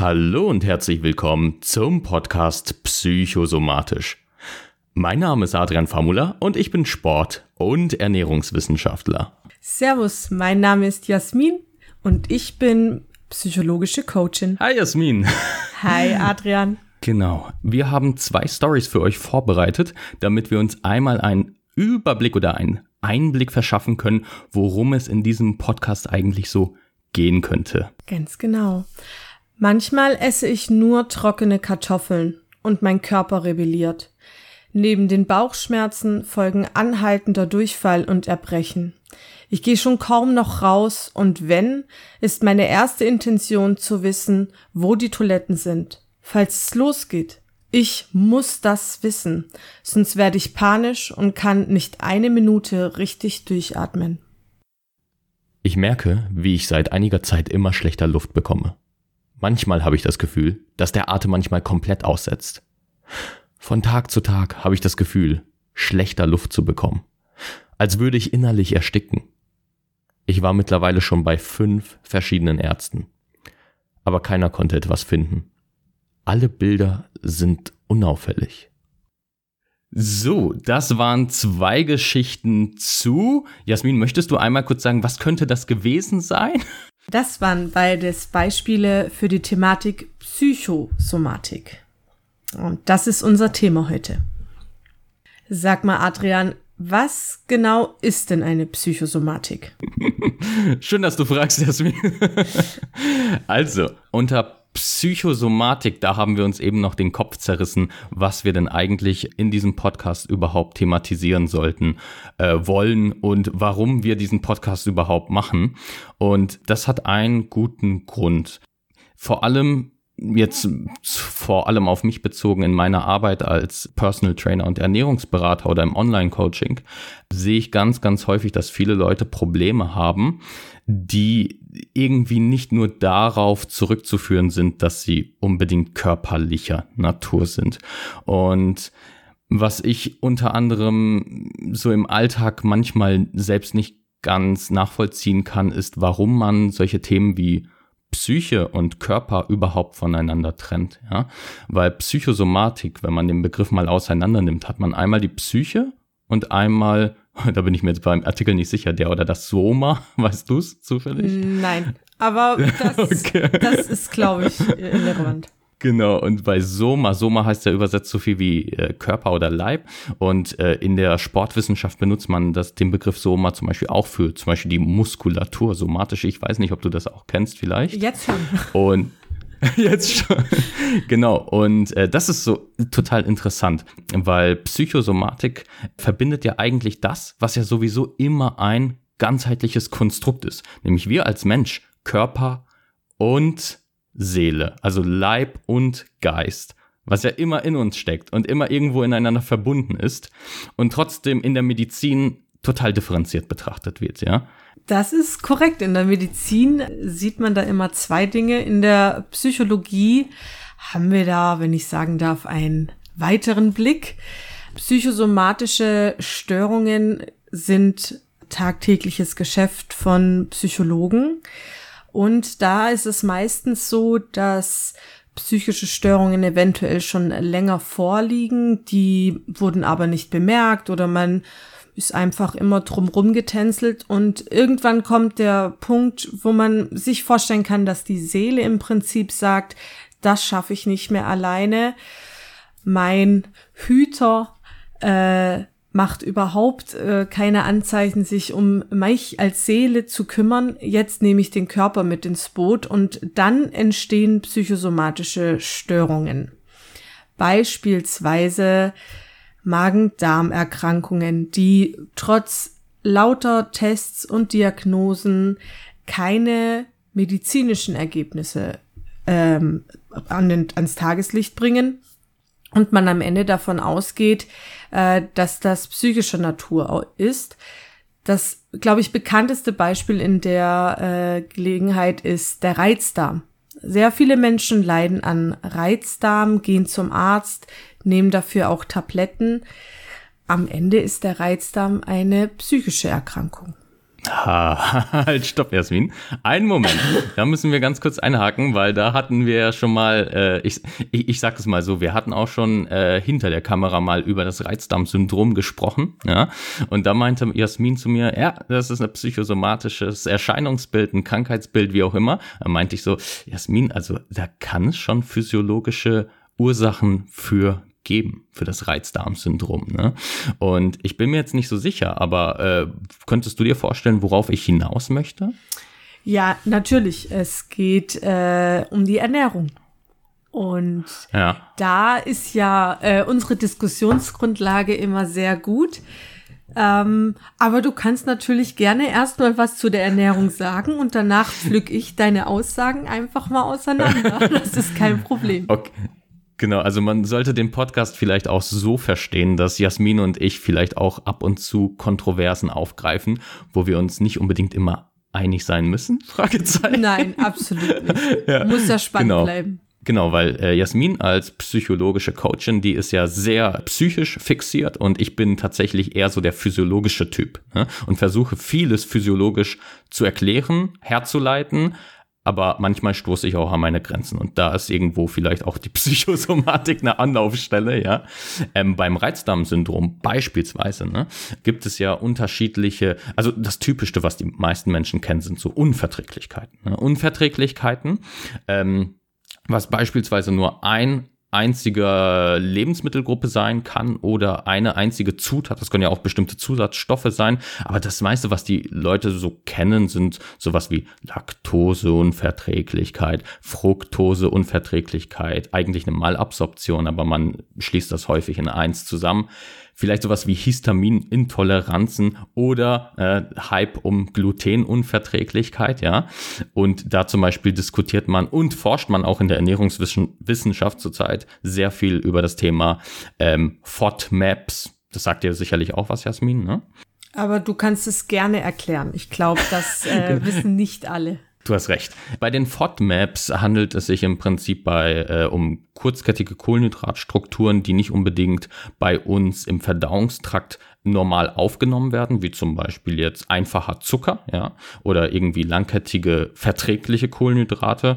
Hallo und herzlich willkommen zum Podcast Psychosomatisch. Mein Name ist Adrian Famula und ich bin Sport- und Ernährungswissenschaftler. Servus, mein Name ist Jasmin und ich bin psychologische Coachin. Hi Jasmin. Hi Adrian. Genau. Wir haben zwei Stories für euch vorbereitet, damit wir uns einmal einen Überblick oder einen Einblick verschaffen können, worum es in diesem Podcast eigentlich so gehen könnte. Ganz genau. Manchmal esse ich nur trockene Kartoffeln und mein Körper rebelliert. Neben den Bauchschmerzen folgen anhaltender Durchfall und Erbrechen. Ich gehe schon kaum noch raus und wenn, ist meine erste Intention zu wissen, wo die Toiletten sind. Falls es losgeht. Ich muss das wissen, sonst werde ich panisch und kann nicht eine Minute richtig durchatmen. Ich merke, wie ich seit einiger Zeit immer schlechter Luft bekomme. Manchmal habe ich das Gefühl, dass der Atem manchmal komplett aussetzt. Von Tag zu Tag habe ich das Gefühl, schlechter Luft zu bekommen. Als würde ich innerlich ersticken. Ich war mittlerweile schon bei fünf verschiedenen Ärzten. Aber keiner konnte etwas finden. Alle Bilder sind unauffällig. So, das waren zwei Geschichten zu. Jasmin, möchtest du einmal kurz sagen, was könnte das gewesen sein? Das waren beides Beispiele für die Thematik Psychosomatik. Und das ist unser Thema heute. Sag mal, Adrian, was genau ist denn eine Psychosomatik? Schön, dass du fragst, Jasmin. also, unter Psychosomatik, da haben wir uns eben noch den Kopf zerrissen, was wir denn eigentlich in diesem Podcast überhaupt thematisieren sollten, äh, wollen und warum wir diesen Podcast überhaupt machen. Und das hat einen guten Grund. Vor allem jetzt vor allem auf mich bezogen in meiner Arbeit als Personal Trainer und Ernährungsberater oder im Online-Coaching, sehe ich ganz, ganz häufig, dass viele Leute Probleme haben, die irgendwie nicht nur darauf zurückzuführen sind, dass sie unbedingt körperlicher Natur sind. Und was ich unter anderem so im Alltag manchmal selbst nicht ganz nachvollziehen kann, ist, warum man solche Themen wie Psyche und Körper überhaupt voneinander trennt, ja? Weil Psychosomatik, wenn man den Begriff mal auseinander nimmt, hat man einmal die Psyche und einmal, da bin ich mir jetzt beim Artikel nicht sicher, der oder das Soma, weißt du es zufällig? Nein, aber das, okay. das ist, glaube ich, irrelevant. Genau, und bei Soma, Soma heißt ja übersetzt so viel wie äh, Körper oder Leib. Und äh, in der Sportwissenschaft benutzt man das, den Begriff Soma zum Beispiel auch für zum Beispiel die Muskulatur, somatische. Ich weiß nicht, ob du das auch kennst vielleicht. Jetzt schon. Und Jetzt schon. genau. Und äh, das ist so total interessant, weil Psychosomatik verbindet ja eigentlich das, was ja sowieso immer ein ganzheitliches Konstrukt ist. Nämlich wir als Mensch, Körper und Seele, also Leib und Geist, was ja immer in uns steckt und immer irgendwo ineinander verbunden ist und trotzdem in der Medizin total differenziert betrachtet wird, ja. Das ist korrekt. In der Medizin sieht man da immer zwei Dinge. In der Psychologie haben wir da, wenn ich sagen darf, einen weiteren Blick. Psychosomatische Störungen sind tagtägliches Geschäft von Psychologen. Und da ist es meistens so, dass psychische Störungen eventuell schon länger vorliegen, die wurden aber nicht bemerkt oder man ist einfach immer drumrum getänzelt und irgendwann kommt der Punkt, wo man sich vorstellen kann, dass die Seele im Prinzip sagt, das schaffe ich nicht mehr alleine. Mein Hüter äh, macht überhaupt äh, keine Anzeichen, sich um mich als Seele zu kümmern. Jetzt nehme ich den Körper mit ins Boot und dann entstehen psychosomatische Störungen. Beispielsweise Magen-Darm-Erkrankungen, die trotz lauter Tests und Diagnosen keine medizinischen Ergebnisse ähm, an den, ans Tageslicht bringen und man am Ende davon ausgeht, äh, dass das psychischer Natur ist. Das, glaube ich, bekannteste Beispiel in der äh, Gelegenheit ist der Reizdarm. Sehr viele Menschen leiden an Reizdarm, gehen zum Arzt, nehmen dafür auch Tabletten. Am Ende ist der Reizdarm eine psychische Erkrankung. Ah, halt, stopp, Jasmin. Einen Moment. Da müssen wir ganz kurz einhaken, weil da hatten wir ja schon mal, äh, ich, ich, ich sag es mal so, wir hatten auch schon äh, hinter der Kamera mal über das Reizdarmsyndrom gesprochen. Ja? Und da meinte Jasmin zu mir, ja, das ist ein psychosomatisches Erscheinungsbild, ein Krankheitsbild, wie auch immer. Da meinte ich so, Jasmin, also da kann es schon physiologische Ursachen für geben für das Reizdarmsyndrom. Ne? Und ich bin mir jetzt nicht so sicher, aber äh, könntest du dir vorstellen, worauf ich hinaus möchte? Ja, natürlich. Es geht äh, um die Ernährung. Und ja. da ist ja äh, unsere Diskussionsgrundlage immer sehr gut. Ähm, aber du kannst natürlich gerne erstmal was zu der Ernährung sagen und danach pflück ich deine Aussagen einfach mal auseinander. Das ist kein Problem. Okay. Genau, also man sollte den Podcast vielleicht auch so verstehen, dass Jasmin und ich vielleicht auch ab und zu Kontroversen aufgreifen, wo wir uns nicht unbedingt immer einig sein müssen? Fragezeichen. Nein, absolut nicht. ja, Muss ja spannend genau. bleiben. Genau, weil äh, Jasmin als psychologische Coachin, die ist ja sehr psychisch fixiert und ich bin tatsächlich eher so der physiologische Typ ne? und versuche vieles physiologisch zu erklären, herzuleiten, aber manchmal stoße ich auch an meine Grenzen und da ist irgendwo vielleicht auch die Psychosomatik eine Anlaufstelle, ja. Ähm, beim Reizdarmsyndrom beispielsweise ne, gibt es ja unterschiedliche, also das Typischste, was die meisten Menschen kennen, sind so Unverträglichkeiten. Ne? Unverträglichkeiten, ähm, was beispielsweise nur ein einzige Lebensmittelgruppe sein kann oder eine einzige Zutat. Das können ja auch bestimmte Zusatzstoffe sein. Aber das meiste, was die Leute so kennen, sind sowas wie Laktoseunverträglichkeit, Fructoseunverträglichkeit, eigentlich eine Malabsorption, aber man schließt das häufig in eins zusammen vielleicht sowas wie Histaminintoleranzen oder äh, Hype um Glutenunverträglichkeit, ja. Und da zum Beispiel diskutiert man und forscht man auch in der Ernährungswissenschaft zurzeit sehr viel über das Thema ähm, FODMAPs. Das sagt dir sicherlich auch was, Jasmin, ne? Aber du kannst es gerne erklären. Ich glaube, das äh, wissen nicht alle. Du hast recht. Bei den FODMAPs handelt es sich im Prinzip bei, äh, um kurzkettige Kohlenhydratstrukturen, die nicht unbedingt bei uns im Verdauungstrakt normal aufgenommen werden, wie zum Beispiel jetzt einfacher Zucker, ja, oder irgendwie langkettige verträgliche Kohlenhydrate.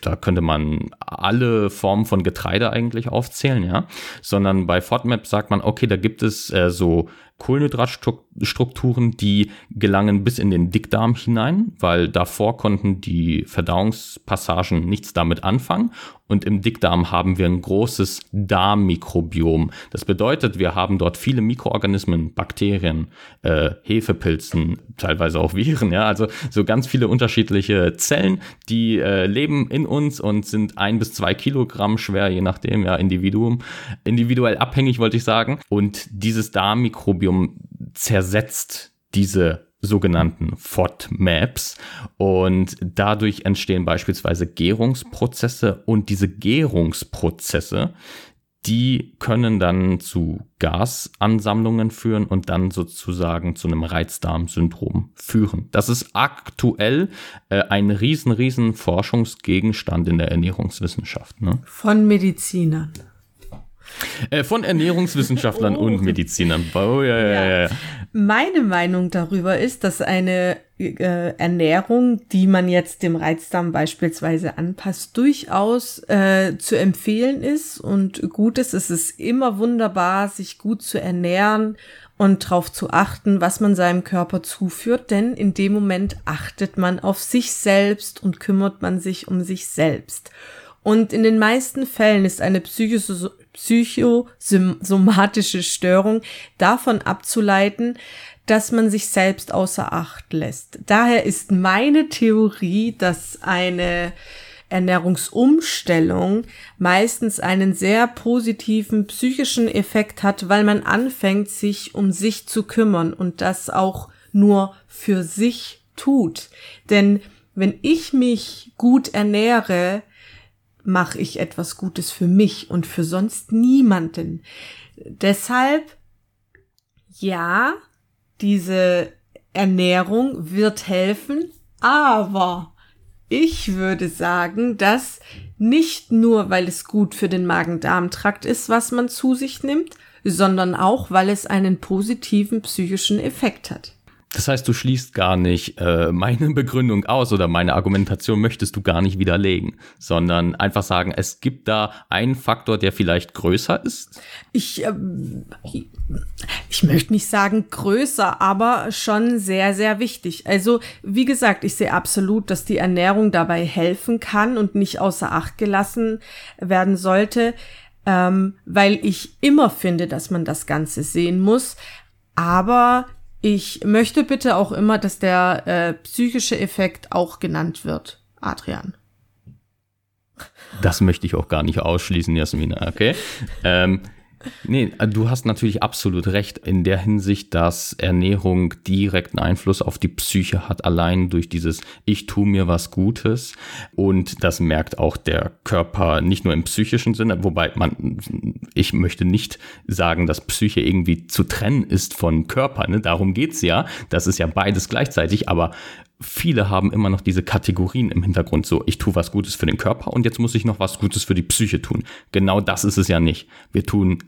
Da könnte man alle Formen von Getreide eigentlich aufzählen, ja, sondern bei FODMAP sagt man, okay, da gibt es äh, so Kohlenhydratstrukturen, die gelangen bis in den Dickdarm hinein, weil davor konnten die Verdauungspassagen nichts damit anfangen und im Dickdarm haben wir ein großes Darmmikrobiom. Das bedeutet, wir haben dort viele Mikroorganismen, Bakterien, äh, Hefepilzen, teilweise auch Viren, ja, also so ganz viele unterschiedliche Zellen, die äh, leben in uns und sind ein bis zwei Kilogramm schwer, je nachdem, ja, Individuum, individuell abhängig, wollte ich sagen. Und dieses Darmmikrobiom zersetzt diese sogenannten FODMAPs und dadurch entstehen beispielsweise Gärungsprozesse und diese Gärungsprozesse, die können dann zu Gasansammlungen führen und dann sozusagen zu einem Reizdarmsyndrom führen. Das ist aktuell äh, ein riesen, riesen Forschungsgegenstand in der Ernährungswissenschaft. Ne? Von Medizinern. Äh, von Ernährungswissenschaftlern oh. und Medizinern. Oh, ja, ja, ja. ja. Meine Meinung darüber ist, dass eine äh, Ernährung, die man jetzt dem Reizdarm beispielsweise anpasst, durchaus äh, zu empfehlen ist und gut ist. Es ist immer wunderbar, sich gut zu ernähren und darauf zu achten, was man seinem Körper zuführt, denn in dem Moment achtet man auf sich selbst und kümmert man sich um sich selbst. Und in den meisten Fällen ist eine psychische psychosomatische Störung davon abzuleiten, dass man sich selbst außer Acht lässt. Daher ist meine Theorie, dass eine Ernährungsumstellung meistens einen sehr positiven psychischen Effekt hat, weil man anfängt, sich um sich zu kümmern und das auch nur für sich tut. Denn wenn ich mich gut ernähre, mache ich etwas Gutes für mich und für sonst niemanden. Deshalb, ja, diese Ernährung wird helfen, aber ich würde sagen, dass nicht nur, weil es gut für den Magen-Darm-Trakt ist, was man zu sich nimmt, sondern auch, weil es einen positiven psychischen Effekt hat. Das heißt, du schließt gar nicht äh, meine Begründung aus oder meine Argumentation möchtest du gar nicht widerlegen, sondern einfach sagen, es gibt da einen Faktor, der vielleicht größer ist? Ich, äh, ich möchte nicht sagen größer, aber schon sehr, sehr wichtig. Also, wie gesagt, ich sehe absolut, dass die Ernährung dabei helfen kann und nicht außer Acht gelassen werden sollte, ähm, weil ich immer finde, dass man das Ganze sehen muss. Aber ich möchte bitte auch immer, dass der äh, psychische Effekt auch genannt wird, Adrian. Das möchte ich auch gar nicht ausschließen, Jasmina, okay? Ähm, Nee, du hast natürlich absolut recht in der Hinsicht, dass Ernährung direkten Einfluss auf die Psyche hat, allein durch dieses Ich tu mir was Gutes. Und das merkt auch der Körper nicht nur im psychischen Sinne, wobei man, ich möchte nicht sagen, dass Psyche irgendwie zu trennen ist von Körper. Ne? Darum geht's ja. Das ist ja beides gleichzeitig, aber viele haben immer noch diese Kategorien im Hintergrund, so ich tue was Gutes für den Körper und jetzt muss ich noch was Gutes für die Psyche tun. Genau das ist es ja nicht. Wir tun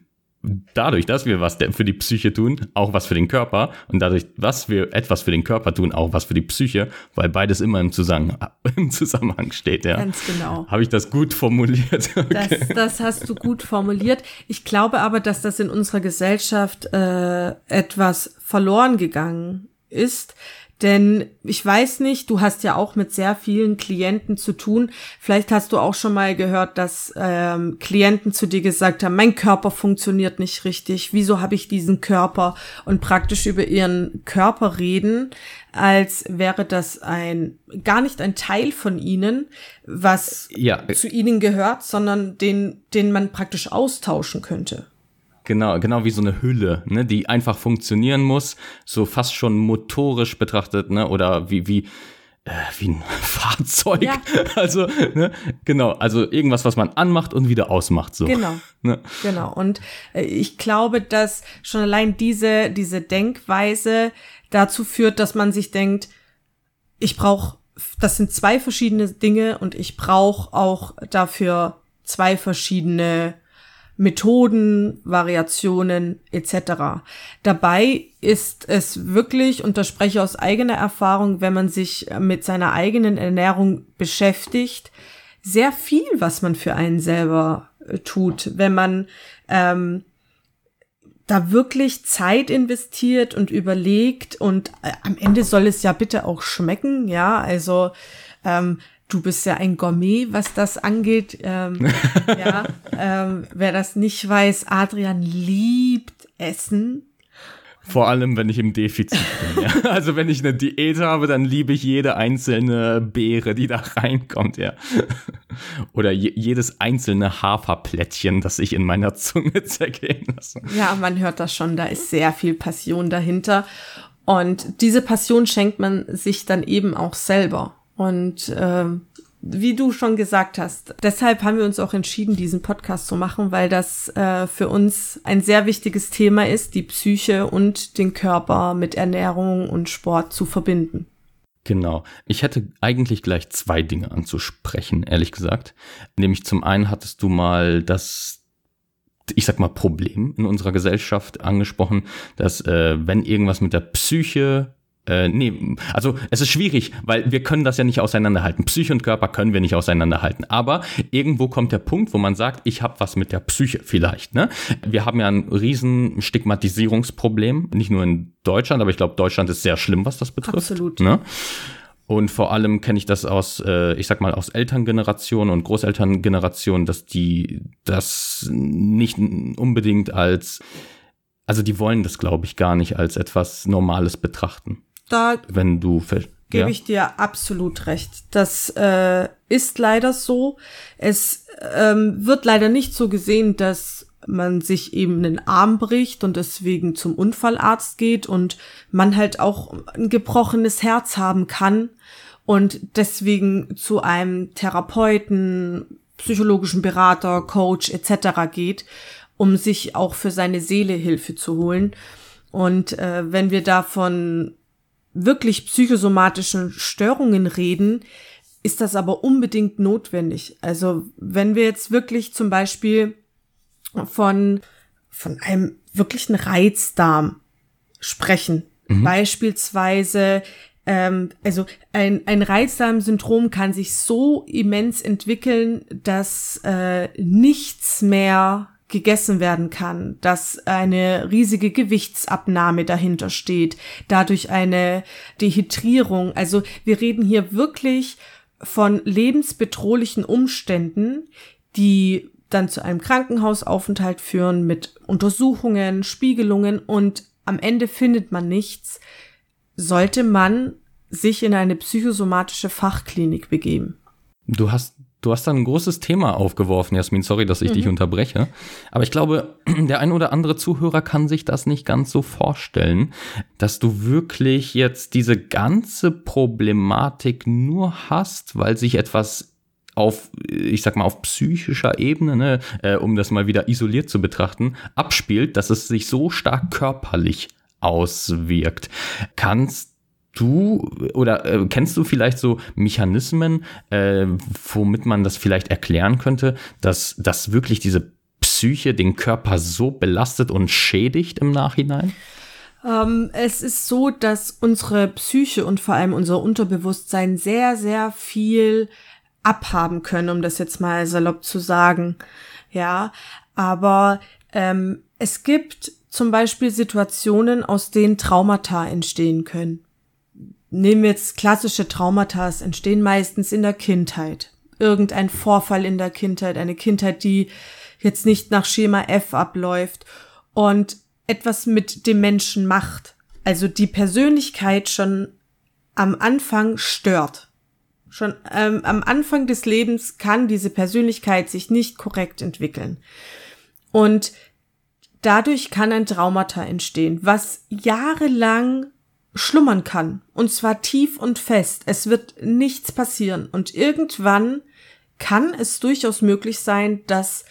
dadurch, dass wir was für die Psyche tun, auch was für den Körper und dadurch, dass wir etwas für den Körper tun, auch was für die Psyche, weil beides immer im, Zusammenhang, im Zusammenhang steht. Ja. Ganz genau. Habe ich das gut formuliert? Okay. Das, das hast du gut formuliert. Ich glaube aber, dass das in unserer Gesellschaft äh, etwas verloren gegangen ist, denn ich weiß nicht, du hast ja auch mit sehr vielen Klienten zu tun. Vielleicht hast du auch schon mal gehört, dass ähm, Klienten zu dir gesagt haben, mein Körper funktioniert nicht richtig. Wieso habe ich diesen Körper? Und praktisch über ihren Körper reden, als wäre das ein gar nicht ein Teil von ihnen, was ja. zu ihnen gehört, sondern den, den man praktisch austauschen könnte. Genau, genau wie so eine Hülle, ne, die einfach funktionieren muss, so fast schon motorisch betrachtet, ne, oder wie, wie, äh, wie ein Fahrzeug. Ja. Also, ne, genau, also irgendwas, was man anmacht und wieder ausmacht, so. Genau. Ne? Genau. Und äh, ich glaube, dass schon allein diese, diese Denkweise dazu führt, dass man sich denkt, ich brauche, das sind zwei verschiedene Dinge und ich brauche auch dafür zwei verschiedene Methoden, Variationen etc. Dabei ist es wirklich, und das spreche ich aus eigener Erfahrung, wenn man sich mit seiner eigenen Ernährung beschäftigt, sehr viel, was man für einen selber äh, tut, wenn man ähm, da wirklich Zeit investiert und überlegt und äh, am Ende soll es ja bitte auch schmecken, ja, also ähm, Du bist ja ein Gourmet, was das angeht. Ähm, ja, ähm, wer das nicht weiß, Adrian liebt Essen. Vor allem, wenn ich im Defizit bin. Ja. Also wenn ich eine Diät habe, dann liebe ich jede einzelne Beere, die da reinkommt, ja. Oder je, jedes einzelne Haferplättchen, das ich in meiner Zunge zergehen lasse. Ja, man hört das schon, da ist sehr viel Passion dahinter. Und diese Passion schenkt man sich dann eben auch selber. Und ähm, wie du schon gesagt hast, deshalb haben wir uns auch entschieden, diesen Podcast zu machen, weil das äh, für uns ein sehr wichtiges Thema ist, die Psyche und den Körper mit Ernährung und Sport zu verbinden. Genau. Ich hätte eigentlich gleich zwei Dinge anzusprechen, ehrlich gesagt. Nämlich zum einen hattest du mal das, ich sag mal, Problem in unserer Gesellschaft angesprochen, dass äh, wenn irgendwas mit der Psyche äh, nee, also es ist schwierig, weil wir können das ja nicht auseinanderhalten. Psyche und Körper können wir nicht auseinanderhalten. Aber irgendwo kommt der Punkt, wo man sagt, ich habe was mit der Psyche vielleicht. Ne? Wir haben ja ein riesen Stigmatisierungsproblem, nicht nur in Deutschland, aber ich glaube, Deutschland ist sehr schlimm, was das betrifft. Absolut. Ne? Und vor allem kenne ich das aus, äh, ich sag mal, aus Elterngeneration und Großelterngeneration, dass die das nicht unbedingt als, also die wollen das, glaube ich, gar nicht als etwas Normales betrachten. Da wenn du gebe ja. ich dir absolut recht. Das äh, ist leider so. Es ähm, wird leider nicht so gesehen, dass man sich eben einen Arm bricht und deswegen zum Unfallarzt geht und man halt auch ein gebrochenes Herz haben kann und deswegen zu einem Therapeuten, psychologischen Berater, Coach etc. geht, um sich auch für seine Seele Hilfe zu holen. Und äh, wenn wir davon wirklich psychosomatischen Störungen reden, ist das aber unbedingt notwendig. Also wenn wir jetzt wirklich zum Beispiel von, von einem wirklichen Reizdarm sprechen, Mhm. Beispielsweise ähm, also ein, ein Reizdarmsyndrom kann sich so immens entwickeln, dass äh, nichts mehr gegessen werden kann, dass eine riesige Gewichtsabnahme dahinter steht, dadurch eine Dehydrierung. Also wir reden hier wirklich von lebensbedrohlichen Umständen, die dann zu einem Krankenhausaufenthalt führen mit Untersuchungen, Spiegelungen und am Ende findet man nichts, sollte man sich in eine psychosomatische Fachklinik begeben. Du hast Du hast da ein großes Thema aufgeworfen, Jasmin. Sorry, dass ich mhm. dich unterbreche. Aber ich glaube, der ein oder andere Zuhörer kann sich das nicht ganz so vorstellen, dass du wirklich jetzt diese ganze Problematik nur hast, weil sich etwas auf, ich sag mal, auf psychischer Ebene, ne, äh, um das mal wieder isoliert zu betrachten, abspielt, dass es sich so stark körperlich auswirkt. Kannst du oder äh, kennst du vielleicht so Mechanismen, äh, womit man das vielleicht erklären könnte, dass, dass wirklich diese Psyche den Körper so belastet und schädigt im Nachhinein? Ähm, es ist so, dass unsere Psyche und vor allem unser Unterbewusstsein sehr, sehr viel abhaben können, um das jetzt mal salopp zu sagen. Ja, aber ähm, es gibt zum Beispiel Situationen, aus denen Traumata entstehen können. Nehmen wir jetzt klassische Traumata, entstehen meistens in der Kindheit. Irgendein Vorfall in der Kindheit, eine Kindheit, die jetzt nicht nach Schema F abläuft und etwas mit dem Menschen macht. Also die Persönlichkeit schon am Anfang stört. Schon ähm, am Anfang des Lebens kann diese Persönlichkeit sich nicht korrekt entwickeln. Und dadurch kann ein Traumata entstehen, was jahrelang schlummern kann. Und zwar tief und fest. Es wird nichts passieren. Und irgendwann kann es durchaus möglich sein, dass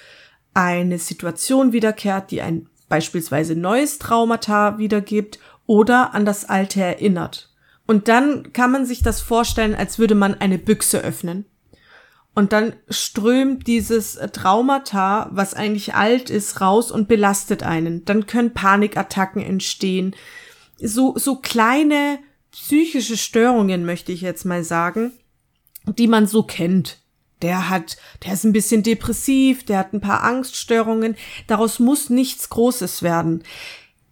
eine Situation wiederkehrt, die ein beispielsweise neues Traumata wiedergibt oder an das alte erinnert. Und dann kann man sich das vorstellen, als würde man eine Büchse öffnen. Und dann strömt dieses Traumata, was eigentlich alt ist, raus und belastet einen. Dann können Panikattacken entstehen so, so kleine psychische Störungen, möchte ich jetzt mal sagen, die man so kennt. Der hat, der ist ein bisschen depressiv, der hat ein paar Angststörungen. Daraus muss nichts Großes werden.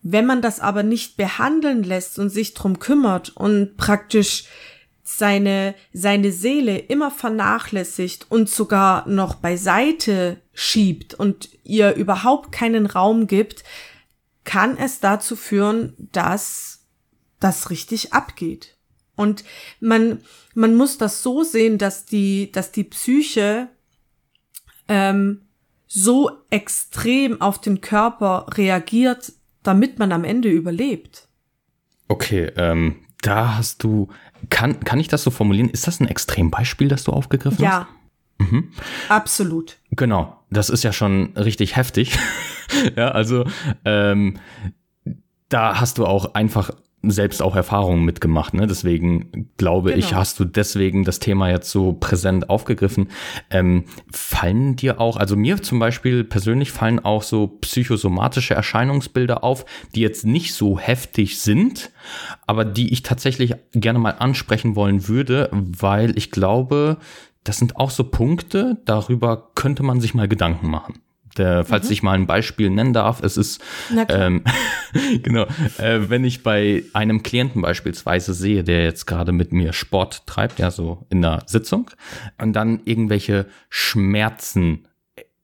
Wenn man das aber nicht behandeln lässt und sich drum kümmert und praktisch seine, seine Seele immer vernachlässigt und sogar noch beiseite schiebt und ihr überhaupt keinen Raum gibt, kann es dazu führen, dass das richtig abgeht. Und man, man muss das so sehen, dass die, dass die Psyche ähm, so extrem auf den Körper reagiert, damit man am Ende überlebt. Okay, ähm, da hast du, kann, kann ich das so formulieren? Ist das ein Extrembeispiel, das du aufgegriffen ja. hast? Ja. Mhm. Absolut. Genau, das ist ja schon richtig heftig. ja, also ähm, da hast du auch einfach selbst auch Erfahrungen mitgemacht, ne? Deswegen glaube genau. ich, hast du deswegen das Thema jetzt so präsent aufgegriffen. Ähm, fallen dir auch, also mir zum Beispiel persönlich fallen auch so psychosomatische Erscheinungsbilder auf, die jetzt nicht so heftig sind, aber die ich tatsächlich gerne mal ansprechen wollen würde, weil ich glaube, das sind auch so Punkte, darüber könnte man sich mal Gedanken machen. Der, falls mhm. ich mal ein Beispiel nennen darf, es ist, ähm, genau, äh, wenn ich bei einem Klienten beispielsweise sehe, der jetzt gerade mit mir Sport treibt, ja, so in der Sitzung, und dann irgendwelche Schmerzen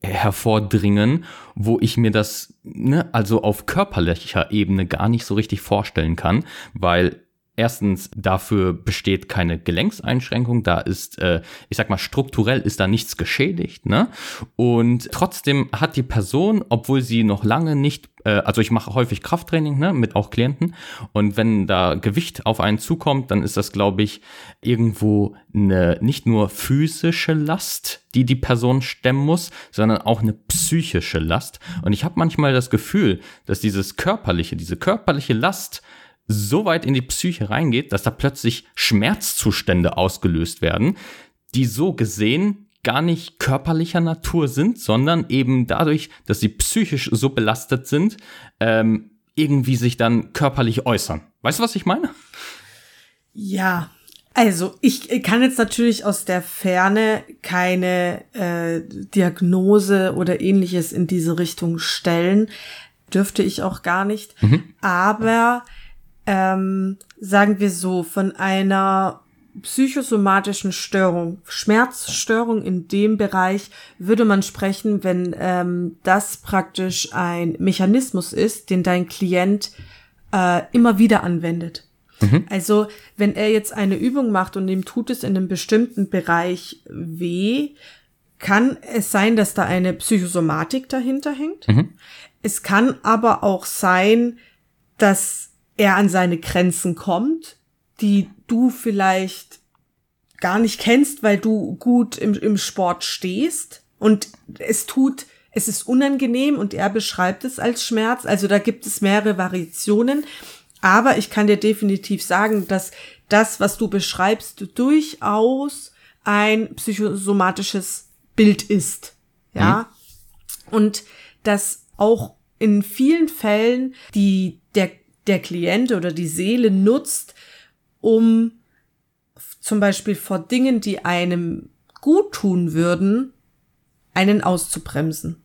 hervordringen, wo ich mir das, ne, also auf körperlicher Ebene gar nicht so richtig vorstellen kann, weil Erstens, dafür besteht keine Gelenkseinschränkung, da ist, äh, ich sag mal, strukturell ist da nichts geschädigt, ne? Und trotzdem hat die Person, obwohl sie noch lange nicht, äh, also ich mache häufig Krafttraining, ne, mit auch Klienten, und wenn da Gewicht auf einen zukommt, dann ist das, glaube ich, irgendwo eine nicht nur physische Last, die die Person stemmen muss, sondern auch eine psychische Last. Und ich habe manchmal das Gefühl, dass dieses körperliche, diese körperliche Last so weit in die Psyche reingeht, dass da plötzlich Schmerzzustände ausgelöst werden, die so gesehen gar nicht körperlicher Natur sind, sondern eben dadurch, dass sie psychisch so belastet sind, ähm, irgendwie sich dann körperlich äußern. Weißt du, was ich meine? Ja, also ich kann jetzt natürlich aus der Ferne keine äh, Diagnose oder ähnliches in diese Richtung stellen. Dürfte ich auch gar nicht. Mhm. Aber ähm, sagen wir so, von einer psychosomatischen Störung, Schmerzstörung in dem Bereich würde man sprechen, wenn ähm, das praktisch ein Mechanismus ist, den dein Klient äh, immer wieder anwendet. Mhm. Also wenn er jetzt eine Übung macht und ihm tut es in einem bestimmten Bereich weh, kann es sein, dass da eine Psychosomatik dahinter hängt. Mhm. Es kann aber auch sein, dass er an seine Grenzen kommt, die du vielleicht gar nicht kennst, weil du gut im, im Sport stehst und es tut, es ist unangenehm und er beschreibt es als Schmerz. Also da gibt es mehrere Variationen. Aber ich kann dir definitiv sagen, dass das, was du beschreibst, durchaus ein psychosomatisches Bild ist. Ja. Mhm. Und dass auch in vielen Fällen die, der, der Klient oder die Seele nutzt, um zum Beispiel vor Dingen, die einem gut tun würden, einen auszubremsen.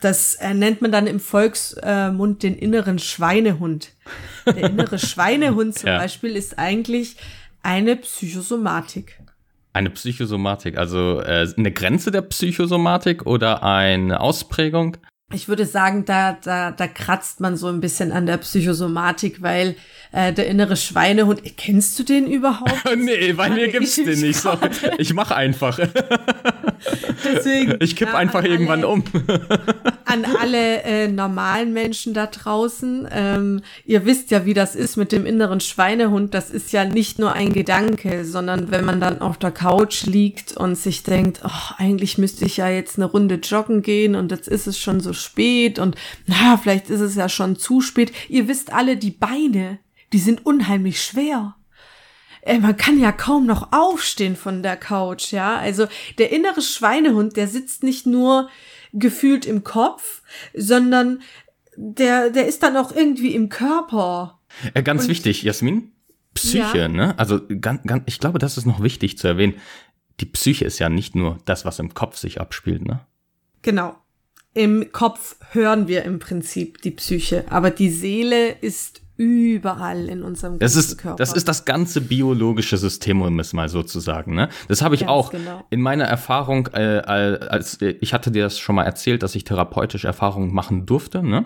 Das äh, nennt man dann im Volksmund den inneren Schweinehund. Der innere Schweinehund zum ja. Beispiel ist eigentlich eine Psychosomatik. Eine Psychosomatik, also äh, eine Grenze der Psychosomatik oder eine Ausprägung? Ich würde sagen, da, da, da kratzt man so ein bisschen an der Psychosomatik, weil äh, der innere Schweinehund, kennst du den überhaupt? nee, bei mir gibt's den nicht. So. Ich mach einfach. Deswegen, ich kipp ja, einfach irgendwann alle, um. an alle äh, normalen Menschen da draußen, ähm, ihr wisst ja, wie das ist mit dem inneren Schweinehund. Das ist ja nicht nur ein Gedanke, sondern wenn man dann auf der Couch liegt und sich denkt, oh, eigentlich müsste ich ja jetzt eine Runde joggen gehen und jetzt ist es schon so spät und na, vielleicht ist es ja schon zu spät. Ihr wisst alle, die Beine, die sind unheimlich schwer. Äh, man kann ja kaum noch aufstehen von der Couch, ja. Also der innere Schweinehund, der sitzt nicht nur gefühlt im Kopf, sondern der, der ist dann auch irgendwie im Körper. Äh, ganz Und, wichtig, Jasmin. Psyche, ja. ne? Also ganz, ganz, ich glaube, das ist noch wichtig zu erwähnen. Die Psyche ist ja nicht nur das, was im Kopf sich abspielt, ne? Genau im Kopf hören wir im Prinzip die Psyche, aber die Seele ist überall in unserem das ist, Körper. Das ist das ganze biologische System, um es mal so zu sagen. Ne? Das habe ich Ganz auch genau. in meiner Erfahrung, äh, als ich hatte dir das schon mal erzählt, dass ich therapeutische Erfahrungen machen durfte. Ne?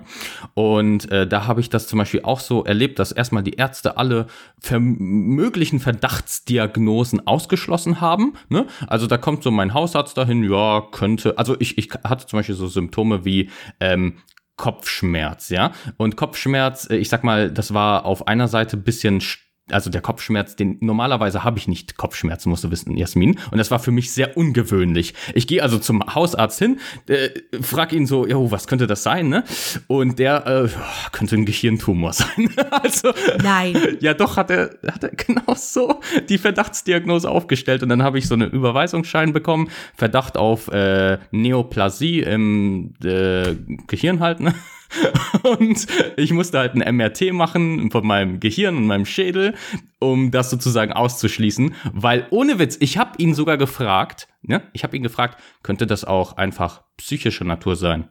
Und äh, da habe ich das zum Beispiel auch so erlebt, dass erstmal die Ärzte alle möglichen Verdachtsdiagnosen ausgeschlossen haben. Ne? Also da kommt so mein Hausarzt dahin, ja, könnte, also ich, ich hatte zum Beispiel so Symptome wie ähm, Kopfschmerz, ja. Und Kopfschmerz, äh, ich sag mal, das war auf einer Seite bisschen also der Kopfschmerz, den normalerweise habe ich nicht Kopfschmerzen, musst du wissen, Jasmin. Und das war für mich sehr ungewöhnlich. Ich gehe also zum Hausarzt hin, äh, frag ihn so, jo, was könnte das sein, ne? Und der äh, könnte ein Gehirntumor sein. also Nein. Ja, doch hat er hat er genau so die Verdachtsdiagnose aufgestellt und dann habe ich so einen Überweisungsschein bekommen, Verdacht auf äh, Neoplasie im äh, Gehirn halt, ne? Und ich musste halt ein MRT machen von meinem Gehirn und meinem Schädel, um das sozusagen auszuschließen. Weil ohne Witz, ich habe ihn sogar gefragt, ne? Ich habe ihn gefragt, könnte das auch einfach psychische Natur sein?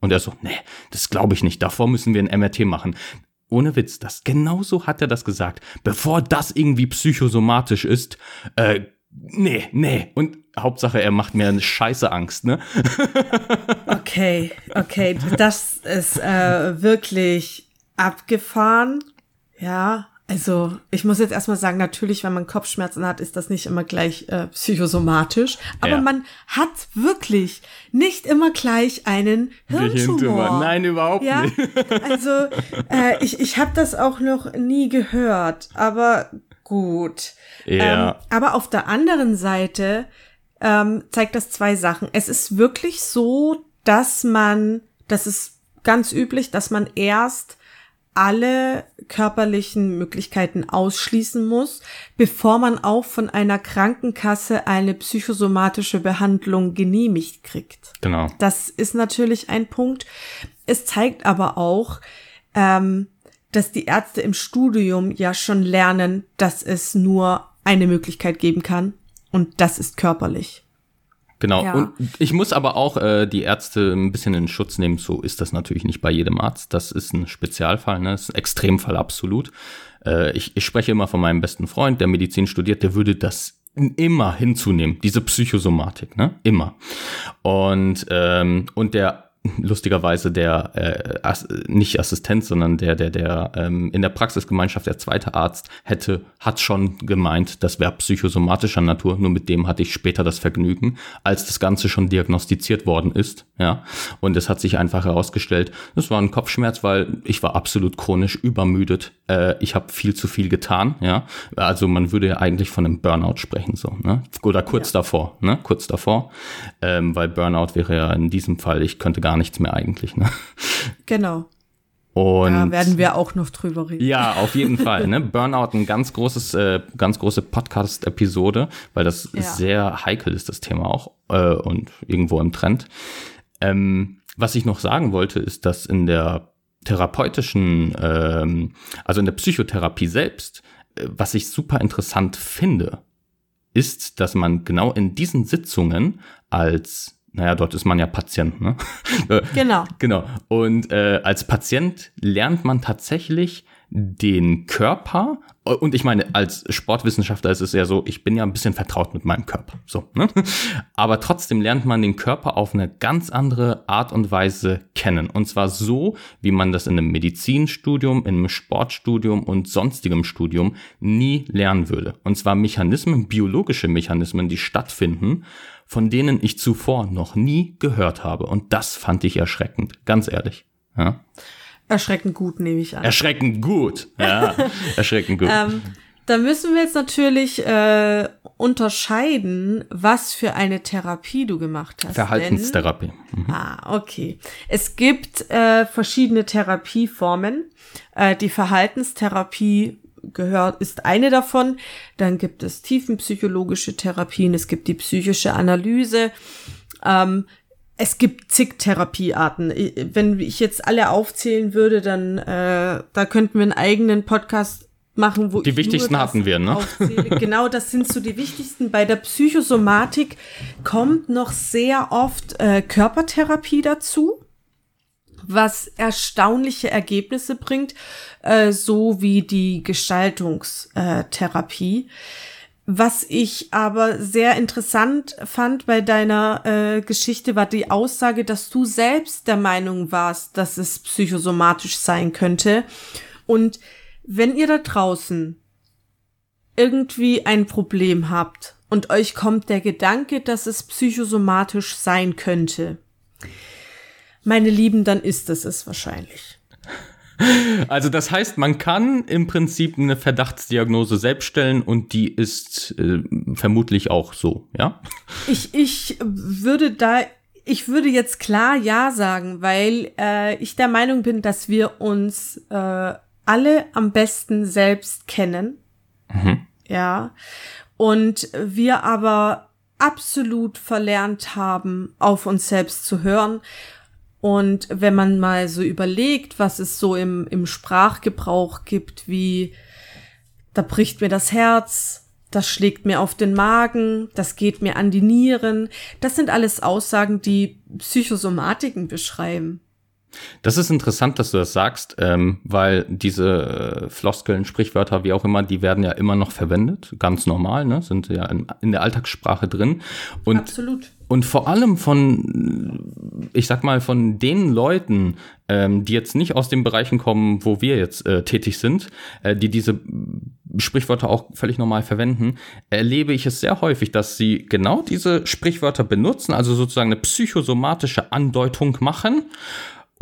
Und er so, nee, das glaube ich nicht. Davor müssen wir ein MRT machen. Ohne Witz, das genauso hat er das gesagt. Bevor das irgendwie psychosomatisch ist, äh, nee, nee. Und Hauptsache, er macht mir eine scheiße Angst, ne? okay, okay. Das ist äh, wirklich abgefahren. Ja, also ich muss jetzt erstmal sagen, natürlich, wenn man Kopfschmerzen hat, ist das nicht immer gleich äh, psychosomatisch. Aber ja. man hat wirklich nicht immer gleich einen Hirntumor. Nein, überhaupt ja? nicht. also äh, ich, ich habe das auch noch nie gehört. Aber gut. Ja. Ähm, aber auf der anderen Seite ähm, zeigt das zwei Sachen. Es ist wirklich so, dass man, das ist ganz üblich, dass man erst alle körperlichen Möglichkeiten ausschließen muss, bevor man auch von einer Krankenkasse eine psychosomatische Behandlung genehmigt kriegt. Genau. Das ist natürlich ein Punkt. Es zeigt aber auch, ähm, dass die Ärzte im Studium ja schon lernen, dass es nur eine Möglichkeit geben kann und das ist körperlich. Genau. Ja. Und ich muss aber auch äh, die Ärzte ein bisschen in Schutz nehmen. So ist das natürlich nicht bei jedem Arzt. Das ist ein Spezialfall, ne? Das ist ein Extremfall absolut. Äh, ich, ich spreche immer von meinem besten Freund, der Medizin studiert, der würde das immer hinzunehmen, diese Psychosomatik, ne? Immer. Und, ähm, und der lustigerweise der äh, As nicht Assistent, sondern der der der ähm, in der Praxisgemeinschaft der zweite Arzt hätte hat schon gemeint, das wäre psychosomatischer Natur. Nur mit dem hatte ich später das Vergnügen, als das Ganze schon diagnostiziert worden ist. Ja, und es hat sich einfach herausgestellt, es war ein Kopfschmerz, weil ich war absolut chronisch übermüdet. Äh, ich habe viel zu viel getan. Ja, also man würde ja eigentlich von einem Burnout sprechen so, ne? Oder kurz ja. davor, ne? Kurz davor, ähm, weil Burnout wäre ja in diesem Fall, ich könnte gar gar nichts mehr eigentlich. Ne? Genau. Und da werden wir auch noch drüber reden. Ja, auf jeden Fall. Ne? Burnout, ein ganz großes, äh, ganz große Podcast-Episode, weil das ja. sehr heikel ist, das Thema auch äh, und irgendwo im Trend. Ähm, was ich noch sagen wollte, ist, dass in der therapeutischen, ähm, also in der Psychotherapie selbst, äh, was ich super interessant finde, ist, dass man genau in diesen Sitzungen als naja, dort ist man ja Patient, ne? Äh, genau. Genau. Und äh, als Patient lernt man tatsächlich den Körper und ich meine, als Sportwissenschaftler ist es ja so, ich bin ja ein bisschen vertraut mit meinem Körper. So, ne? Aber trotzdem lernt man den Körper auf eine ganz andere Art und Weise kennen. Und zwar so, wie man das in einem Medizinstudium, in einem Sportstudium und sonstigem Studium nie lernen würde. Und zwar Mechanismen, biologische Mechanismen, die stattfinden, von denen ich zuvor noch nie gehört habe. Und das fand ich erschreckend, ganz ehrlich. Ja. Erschreckend gut, nehme ich an. Erschreckend gut, ja. erschreckend gut. ähm, da müssen wir jetzt natürlich äh, unterscheiden, was für eine Therapie du gemacht hast. Verhaltenstherapie. Mhm. Ah, okay. Es gibt äh, verschiedene Therapieformen. Äh, die Verhaltenstherapie gehört, ist eine davon. Dann gibt es tiefenpsychologische Therapien, es gibt die psychische Analyse. Ähm, es gibt zig Therapiearten. Wenn ich jetzt alle aufzählen würde, dann äh, da könnten wir einen eigenen Podcast machen, wo die wichtigsten hatten wir, ne? Aufzähle. Genau, das sind so die wichtigsten. Bei der Psychosomatik kommt noch sehr oft äh, Körpertherapie dazu was erstaunliche Ergebnisse bringt, äh, so wie die Gestaltungstherapie. Was ich aber sehr interessant fand bei deiner äh, Geschichte war die Aussage, dass du selbst der Meinung warst, dass es psychosomatisch sein könnte. Und wenn ihr da draußen irgendwie ein Problem habt und euch kommt der Gedanke, dass es psychosomatisch sein könnte, meine Lieben, dann ist es es wahrscheinlich. Also das heißt, man kann im Prinzip eine Verdachtsdiagnose selbst stellen und die ist äh, vermutlich auch so, ja? Ich, ich würde da, ich würde jetzt klar ja sagen, weil äh, ich der Meinung bin, dass wir uns äh, alle am besten selbst kennen. Mhm. Ja. Und wir aber absolut verlernt haben, auf uns selbst zu hören und wenn man mal so überlegt, was es so im, im Sprachgebrauch gibt, wie da bricht mir das Herz, das schlägt mir auf den Magen, das geht mir an die Nieren, das sind alles Aussagen, die Psychosomatiken beschreiben. Das ist interessant, dass du das sagst, ähm, weil diese äh, Floskeln, Sprichwörter, wie auch immer, die werden ja immer noch verwendet, ganz normal, ne? sind ja in, in der Alltagssprache drin. Und, Absolut. Und vor allem von, ich sag mal, von den Leuten, ähm, die jetzt nicht aus den Bereichen kommen, wo wir jetzt äh, tätig sind, äh, die diese Sprichwörter auch völlig normal verwenden, erlebe ich es sehr häufig, dass sie genau diese Sprichwörter benutzen, also sozusagen eine psychosomatische Andeutung machen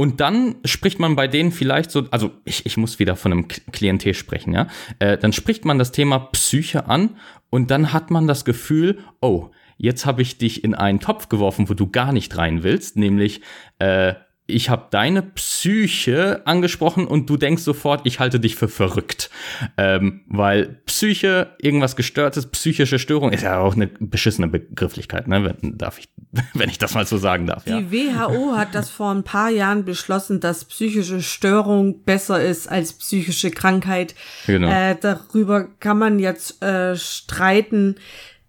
und dann spricht man bei denen vielleicht so, also ich, ich muss wieder von einem Klientel sprechen, ja. Äh, dann spricht man das Thema Psyche an und dann hat man das Gefühl, oh, jetzt habe ich dich in einen Topf geworfen, wo du gar nicht rein willst, nämlich äh, ich habe deine Psyche angesprochen und du denkst sofort, ich halte dich für verrückt. Ähm, weil Psyche, irgendwas gestörtes, psychische Störung ist ja auch eine beschissene Begrifflichkeit, ne? wenn, darf ich, wenn ich das mal so sagen darf. Ja. Die WHO hat das vor ein paar Jahren beschlossen, dass psychische Störung besser ist als psychische Krankheit. Genau. Äh, darüber kann man jetzt äh, streiten.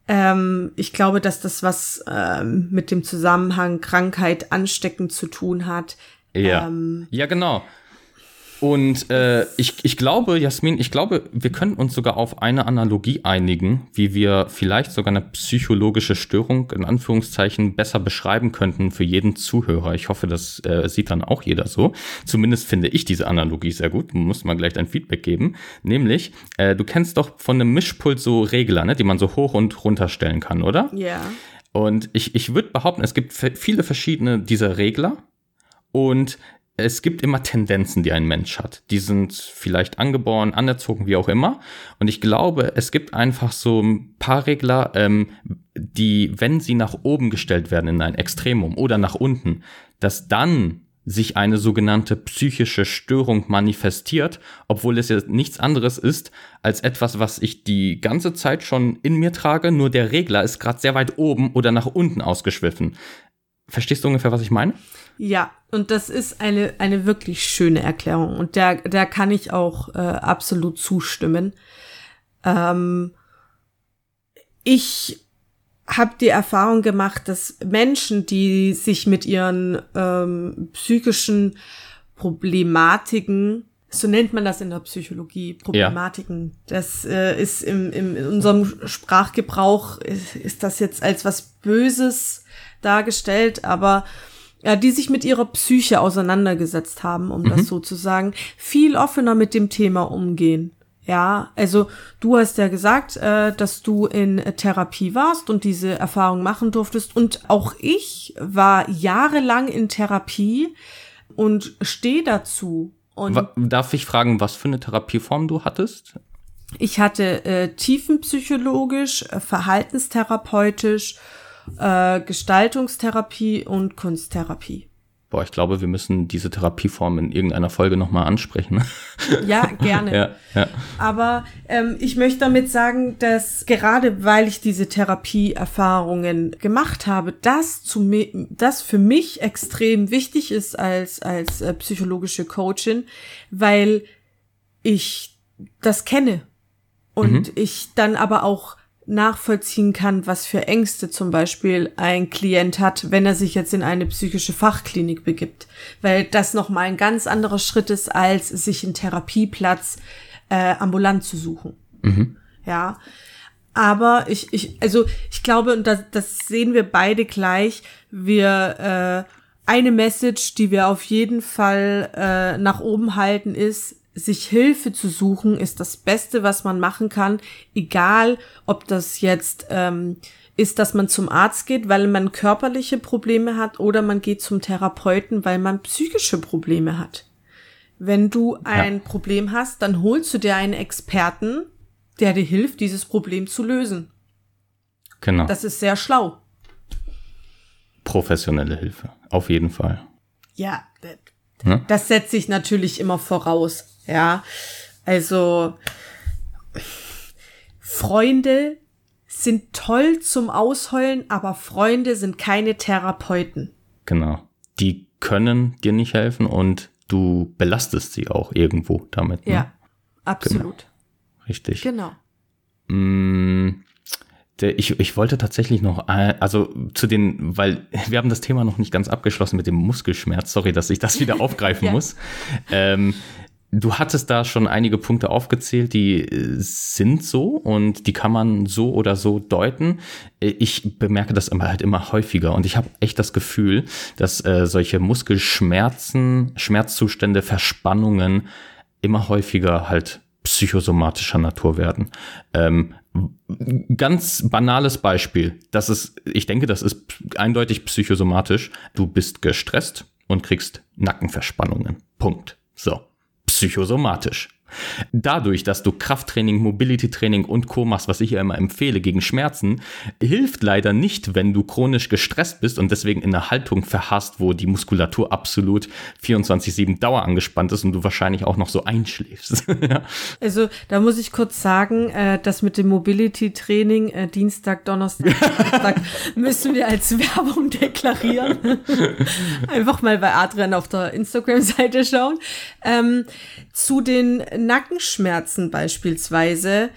Ähm, ich glaube, dass das was ähm, mit dem Zusammenhang Krankheit ansteckend zu tun hat. Ja, ähm, ja genau. Und äh, ich, ich glaube, Jasmin, ich glaube, wir können uns sogar auf eine Analogie einigen, wie wir vielleicht sogar eine psychologische Störung in Anführungszeichen besser beschreiben könnten für jeden Zuhörer. Ich hoffe, das äh, sieht dann auch jeder so. Zumindest finde ich diese Analogie sehr gut. Muss man gleich dein Feedback geben. Nämlich, äh, du kennst doch von einem Mischpult so Regler, ne, die man so hoch und runter stellen kann, oder? Ja. Und ich, ich würde behaupten, es gibt viele verschiedene dieser Regler. Und es gibt immer Tendenzen, die ein Mensch hat. Die sind vielleicht angeboren, anerzogen, wie auch immer. Und ich glaube, es gibt einfach so ein paar Regler, ähm, die, wenn sie nach oben gestellt werden in ein Extremum oder nach unten, dass dann sich eine sogenannte psychische Störung manifestiert, obwohl es ja nichts anderes ist als etwas, was ich die ganze Zeit schon in mir trage, nur der Regler ist gerade sehr weit oben oder nach unten ausgeschwiffen. Verstehst du ungefähr, was ich meine? Ja, und das ist eine, eine wirklich schöne Erklärung und der, der kann ich auch äh, absolut zustimmen. Ähm, ich habe die Erfahrung gemacht, dass Menschen, die sich mit ihren ähm, psychischen Problematiken, so nennt man das in der Psychologie, Problematiken, ja. das äh, ist im, im, in unserem Sprachgebrauch, ist, ist das jetzt als was Böses dargestellt, aber ja, die sich mit ihrer Psyche auseinandergesetzt haben, um mhm. das so zu sagen, viel offener mit dem Thema umgehen. Ja, also du hast ja gesagt, äh, dass du in Therapie warst und diese Erfahrung machen durftest. Und auch ich war jahrelang in Therapie und stehe dazu. Und Darf ich fragen, was für eine Therapieform du hattest? Ich hatte äh, tiefenpsychologisch, äh, verhaltenstherapeutisch äh, Gestaltungstherapie und Kunsttherapie. Boah, ich glaube, wir müssen diese Therapieform in irgendeiner Folge nochmal ansprechen. Ja, gerne. ja, ja. Aber ähm, ich möchte damit sagen, dass gerade weil ich diese Therapieerfahrungen gemacht habe, das, zu das für mich extrem wichtig ist als, als äh, psychologische Coachin, weil ich das kenne und mhm. ich dann aber auch nachvollziehen kann, was für Ängste zum Beispiel ein Klient hat, wenn er sich jetzt in eine psychische Fachklinik begibt. Weil das nochmal ein ganz anderer Schritt ist, als sich einen Therapieplatz äh, ambulant zu suchen. Mhm. Ja. Aber ich, ich, also ich glaube, und das, das sehen wir beide gleich, wir äh, eine Message, die wir auf jeden Fall äh, nach oben halten, ist, sich Hilfe zu suchen, ist das Beste, was man machen kann, egal ob das jetzt ähm, ist, dass man zum Arzt geht, weil man körperliche Probleme hat oder man geht zum Therapeuten, weil man psychische Probleme hat. Wenn du ein ja. Problem hast, dann holst du dir einen Experten, der dir hilft, dieses Problem zu lösen. Genau. Das ist sehr schlau. Professionelle Hilfe, auf jeden Fall. Ja, das, hm? das setzt sich natürlich immer voraus. Ja, also Freunde sind toll zum Ausheulen, aber Freunde sind keine Therapeuten. Genau. Die können dir nicht helfen und du belastest sie auch irgendwo damit. Ne? Ja, absolut. Genau. Richtig. Genau. Mm, ich, ich wollte tatsächlich noch, also zu den, weil wir haben das Thema noch nicht ganz abgeschlossen mit dem Muskelschmerz. Sorry, dass ich das wieder aufgreifen ja. muss. Ähm, Du hattest da schon einige Punkte aufgezählt, die äh, sind so und die kann man so oder so deuten. Äh, ich bemerke das immer halt immer häufiger und ich habe echt das Gefühl, dass äh, solche Muskelschmerzen, Schmerzzustände, Verspannungen immer häufiger halt psychosomatischer Natur werden. Ähm, ganz banales Beispiel. Das ist, ich denke, das ist eindeutig psychosomatisch. Du bist gestresst und kriegst Nackenverspannungen. Punkt. So psychosomatisch. Dadurch, dass du Krafttraining, Mobility-Training und Co. machst, was ich ja immer empfehle gegen Schmerzen, hilft leider nicht, wenn du chronisch gestresst bist und deswegen in einer Haltung verhasst, wo die Muskulatur absolut 24-7 Dauer angespannt ist und du wahrscheinlich auch noch so einschläfst. Also da muss ich kurz sagen, äh, das mit dem Mobility-Training äh, Dienstag, Donnerstag, Donnerstag müssen wir als Werbung deklarieren. Einfach mal bei Adrian auf der Instagram-Seite schauen. Ähm, zu den Nackenschmerzen beispielsweise,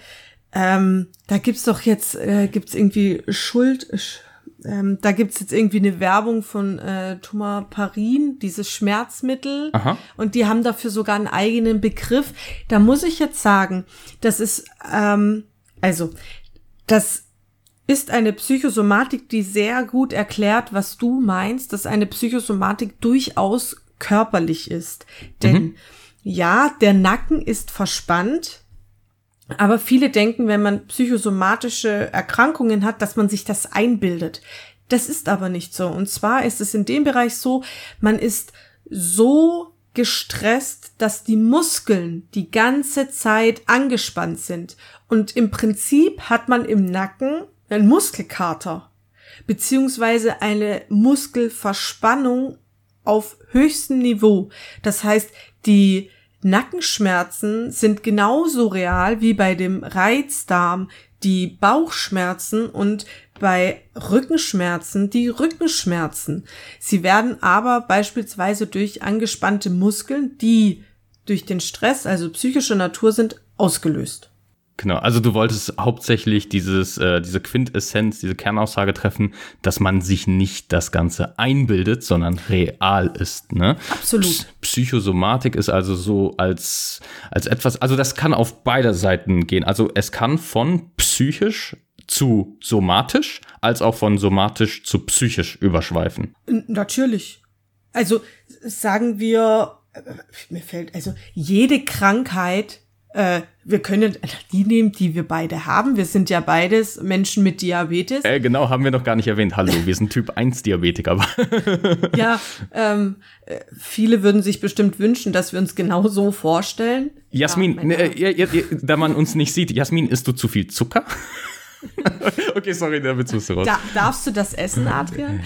ähm, da gibt's doch jetzt, äh, gibt's irgendwie Schuld, ähm, da gibt's jetzt irgendwie eine Werbung von äh, Tumaparin, dieses Schmerzmittel. Aha. Und die haben dafür sogar einen eigenen Begriff. Da muss ich jetzt sagen, das ist, ähm, also, das ist eine Psychosomatik, die sehr gut erklärt, was du meinst, dass eine Psychosomatik durchaus körperlich ist. Denn mhm. Ja, der Nacken ist verspannt, aber viele denken, wenn man psychosomatische Erkrankungen hat, dass man sich das einbildet. Das ist aber nicht so. Und zwar ist es in dem Bereich so, man ist so gestresst, dass die Muskeln die ganze Zeit angespannt sind. Und im Prinzip hat man im Nacken einen Muskelkater, beziehungsweise eine Muskelverspannung auf höchstem Niveau. Das heißt, die Nackenschmerzen sind genauso real wie bei dem Reizdarm die Bauchschmerzen und bei Rückenschmerzen die Rückenschmerzen. Sie werden aber beispielsweise durch angespannte Muskeln, die durch den Stress, also psychischer Natur sind, ausgelöst. Genau, also du wolltest hauptsächlich dieses, äh, diese Quintessenz, diese Kernaussage treffen, dass man sich nicht das Ganze einbildet, sondern real ist. Ne? Absolut. Psychosomatik ist also so als, als etwas, also das kann auf beide Seiten gehen. Also es kann von psychisch zu somatisch, als auch von somatisch zu psychisch überschweifen. Natürlich. Also sagen wir, äh, mir fällt, also jede Krankheit äh, wir können die nehmen, die wir beide haben. Wir sind ja beides Menschen mit Diabetes. Äh, genau, haben wir noch gar nicht erwähnt. Hallo, wir sind Typ 1 Diabetiker. ja, ähm, äh, viele würden sich bestimmt wünschen, dass wir uns genau so vorstellen. Jasmin, ja, äh, da man uns nicht sieht, Jasmin, isst du zu viel Zucker? okay, sorry, der Witz musste raus. Da, darfst du das essen, Adrian?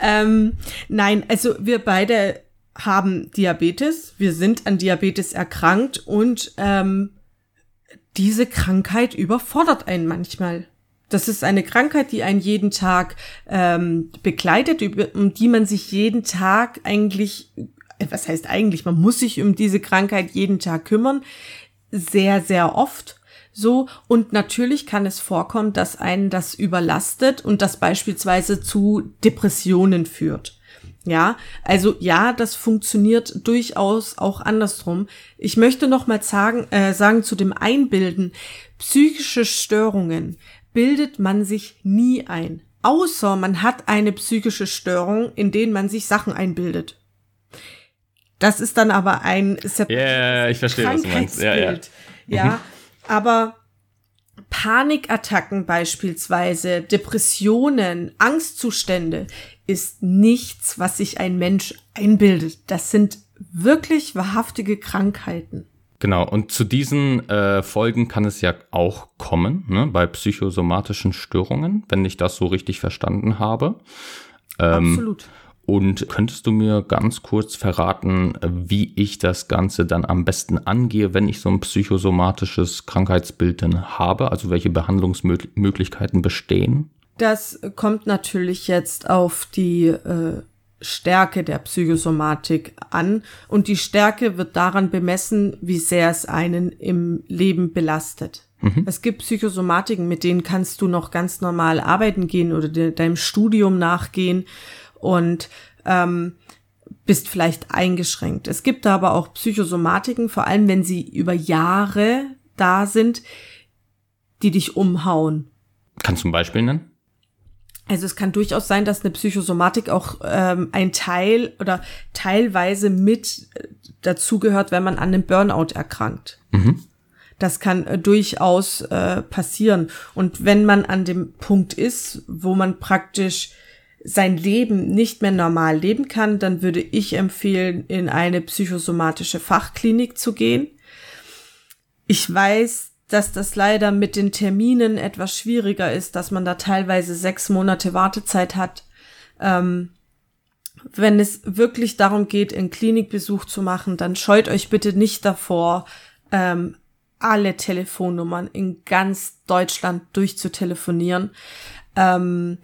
ähm, nein, also wir beide haben Diabetes, wir sind an Diabetes erkrankt und ähm, diese Krankheit überfordert einen manchmal. Das ist eine Krankheit, die einen jeden Tag ähm, begleitet, um die man sich jeden Tag eigentlich, äh, was heißt eigentlich, man muss sich um diese Krankheit jeden Tag kümmern, sehr, sehr oft so. Und natürlich kann es vorkommen, dass einen das überlastet und das beispielsweise zu Depressionen führt. Ja, also ja, das funktioniert durchaus auch andersrum. Ich möchte noch mal sagen, äh, sagen zu dem Einbilden, psychische Störungen bildet man sich nie ein, außer man hat eine psychische Störung, in denen man sich Sachen einbildet. Das ist dann aber ein yeah, ich verstehe, was du meinst. Ja, ja. ja mhm. aber Panikattacken beispielsweise, Depressionen, Angstzustände ist nichts, was sich ein Mensch einbildet. Das sind wirklich wahrhaftige Krankheiten. Genau, und zu diesen äh, Folgen kann es ja auch kommen, ne, bei psychosomatischen Störungen, wenn ich das so richtig verstanden habe. Ähm, Absolut. Und könntest du mir ganz kurz verraten, wie ich das Ganze dann am besten angehe, wenn ich so ein psychosomatisches Krankheitsbild dann habe? Also welche Behandlungsmöglichkeiten bestehen? Das kommt natürlich jetzt auf die äh, Stärke der Psychosomatik an und die Stärke wird daran bemessen, wie sehr es einen im Leben belastet. Mhm. Es gibt Psychosomatiken, mit denen kannst du noch ganz normal arbeiten gehen oder de deinem Studium nachgehen und ähm, bist vielleicht eingeschränkt. Es gibt aber auch Psychosomatiken, vor allem wenn sie über Jahre da sind, die dich umhauen. Kannst du ein Beispiel nennen? Also es kann durchaus sein, dass eine Psychosomatik auch ähm, ein Teil oder teilweise mit äh, dazugehört, wenn man an einem Burnout erkrankt. Mhm. Das kann äh, durchaus äh, passieren. Und wenn man an dem Punkt ist, wo man praktisch sein Leben nicht mehr normal leben kann, dann würde ich empfehlen, in eine psychosomatische Fachklinik zu gehen. Ich weiß, dass das leider mit den Terminen etwas schwieriger ist, dass man da teilweise sechs Monate Wartezeit hat. Ähm, wenn es wirklich darum geht, einen Klinikbesuch zu machen, dann scheut euch bitte nicht davor, ähm, alle Telefonnummern in ganz Deutschland durchzutelefonieren. Ähm,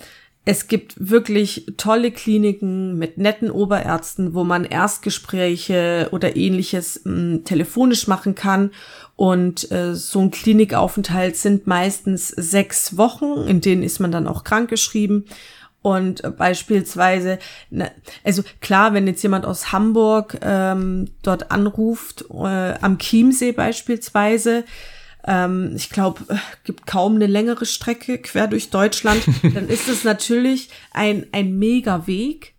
es gibt wirklich tolle Kliniken mit netten Oberärzten, wo man Erstgespräche oder ähnliches mh, hm, telefonisch machen kann. Und äh, so ein Klinikaufenthalt sind meistens sechs Wochen, in denen ist man dann auch krankgeschrieben. Und äh, beispielsweise, also klar, wenn jetzt jemand aus Hamburg ähm, dort anruft, äh, am Chiemsee beispielsweise, ähm, ich glaube, äh, gibt kaum eine längere Strecke quer durch Deutschland, dann ist es natürlich ein, ein mega Weg,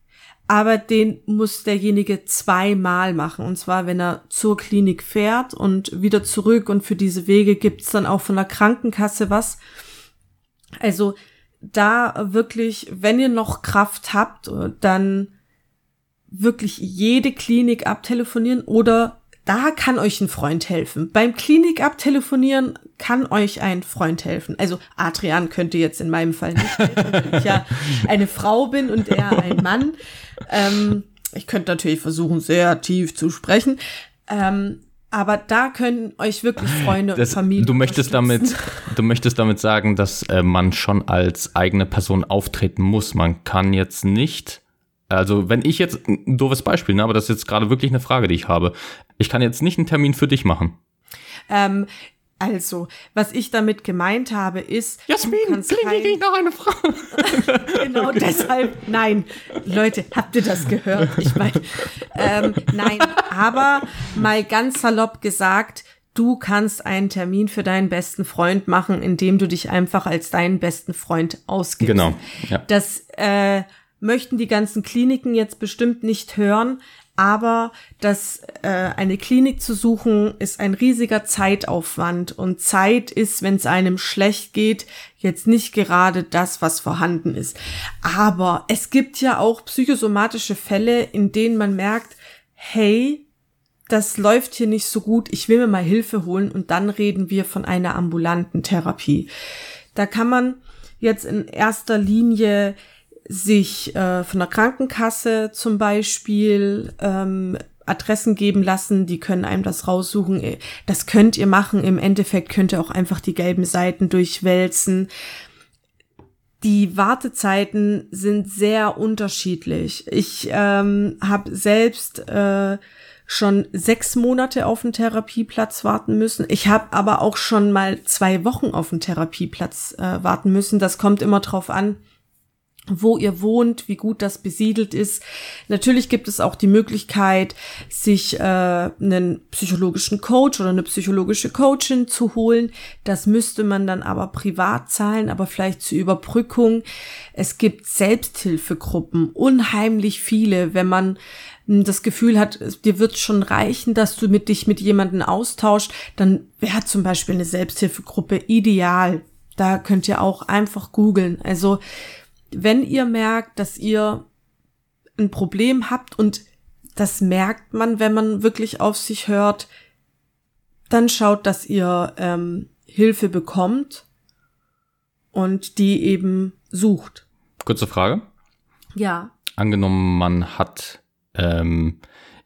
aber den muss derjenige zweimal machen. Und zwar, wenn er zur Klinik fährt und wieder zurück. Und für diese Wege gibt's dann auch von der Krankenkasse was. Also da wirklich, wenn ihr noch Kraft habt, dann wirklich jede Klinik abtelefonieren oder da kann euch ein Freund helfen. Beim Klinik abtelefonieren kann euch ein Freund helfen. Also Adrian könnte jetzt in meinem Fall nicht helfen, weil ich ja eine Frau bin und er ein Mann. Ähm, ich könnte natürlich versuchen, sehr tief zu sprechen. Ähm, aber da können euch wirklich Freunde das, und Familie. Du möchtest damit, du möchtest damit sagen, dass äh, man schon als eigene Person auftreten muss. Man kann jetzt nicht also, wenn ich jetzt, ein doofes Beispiel, ne, aber das ist jetzt gerade wirklich eine Frage, die ich habe. Ich kann jetzt nicht einen Termin für dich machen. Ähm, also, was ich damit gemeint habe, ist. Jasmin, klinge ich noch eine Frau. genau okay. deshalb, nein. Leute, habt ihr das gehört? Ich meine, ähm, nein, aber mal ganz salopp gesagt, du kannst einen Termin für deinen besten Freund machen, indem du dich einfach als deinen besten Freund ausgibst. Genau. Ja. Das, äh, möchten die ganzen Kliniken jetzt bestimmt nicht hören, aber das äh, eine Klinik zu suchen ist ein riesiger Zeitaufwand und Zeit ist, wenn es einem schlecht geht, jetzt nicht gerade das, was vorhanden ist. Aber es gibt ja auch psychosomatische Fälle, in denen man merkt, hey, das läuft hier nicht so gut, ich will mir mal Hilfe holen und dann reden wir von einer ambulanten Therapie. Da kann man jetzt in erster Linie sich äh, von der Krankenkasse zum Beispiel ähm, Adressen geben lassen, die können einem das raussuchen. Äh, das könnt ihr machen. Im Endeffekt könnt ihr auch einfach die gelben Seiten durchwälzen. Die Wartezeiten sind sehr unterschiedlich. Ich ähm, habe selbst äh, schon sechs Monate auf einen Therapieplatz warten müssen. Ich habe aber auch schon mal zwei Wochen auf einen Therapieplatz äh, warten müssen. Das kommt immer drauf an, wo ihr wohnt, wie gut das besiedelt ist. Natürlich gibt es auch die Möglichkeit, sich äh, einen psychologischen Coach oder eine psychologische Coachin zu holen. Das müsste man dann aber privat zahlen, aber vielleicht zur Überbrückung. Es gibt Selbsthilfegruppen, unheimlich viele, wenn man hm, das Gefühl hat, dir wird schon reichen, dass du mit dich mit jemanden austauscht, dann wäre zum Beispiel eine Selbsthilfegruppe ideal. Da könnt ihr auch einfach googeln. Also wenn ihr merkt, dass ihr ein Problem habt und das merkt man, wenn man wirklich auf sich hört, dann schaut, dass ihr ähm, Hilfe bekommt und die eben sucht. Kurze Frage. Ja. Angenommen, man hat ähm,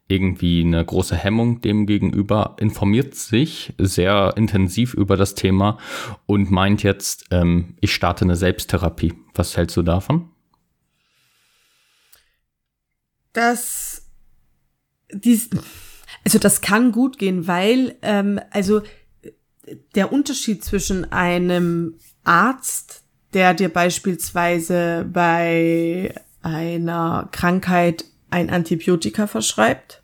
irgendwie eine große Hemmung dem gegenüber, informiert sich sehr intensiv über das Thema und meint jetzt, ähm, ich starte eine Selbsttherapie. Was hältst du davon? Das, dies, also das kann gut gehen, weil, ähm, also der Unterschied zwischen einem Arzt, der dir beispielsweise bei einer Krankheit ein Antibiotika verschreibt,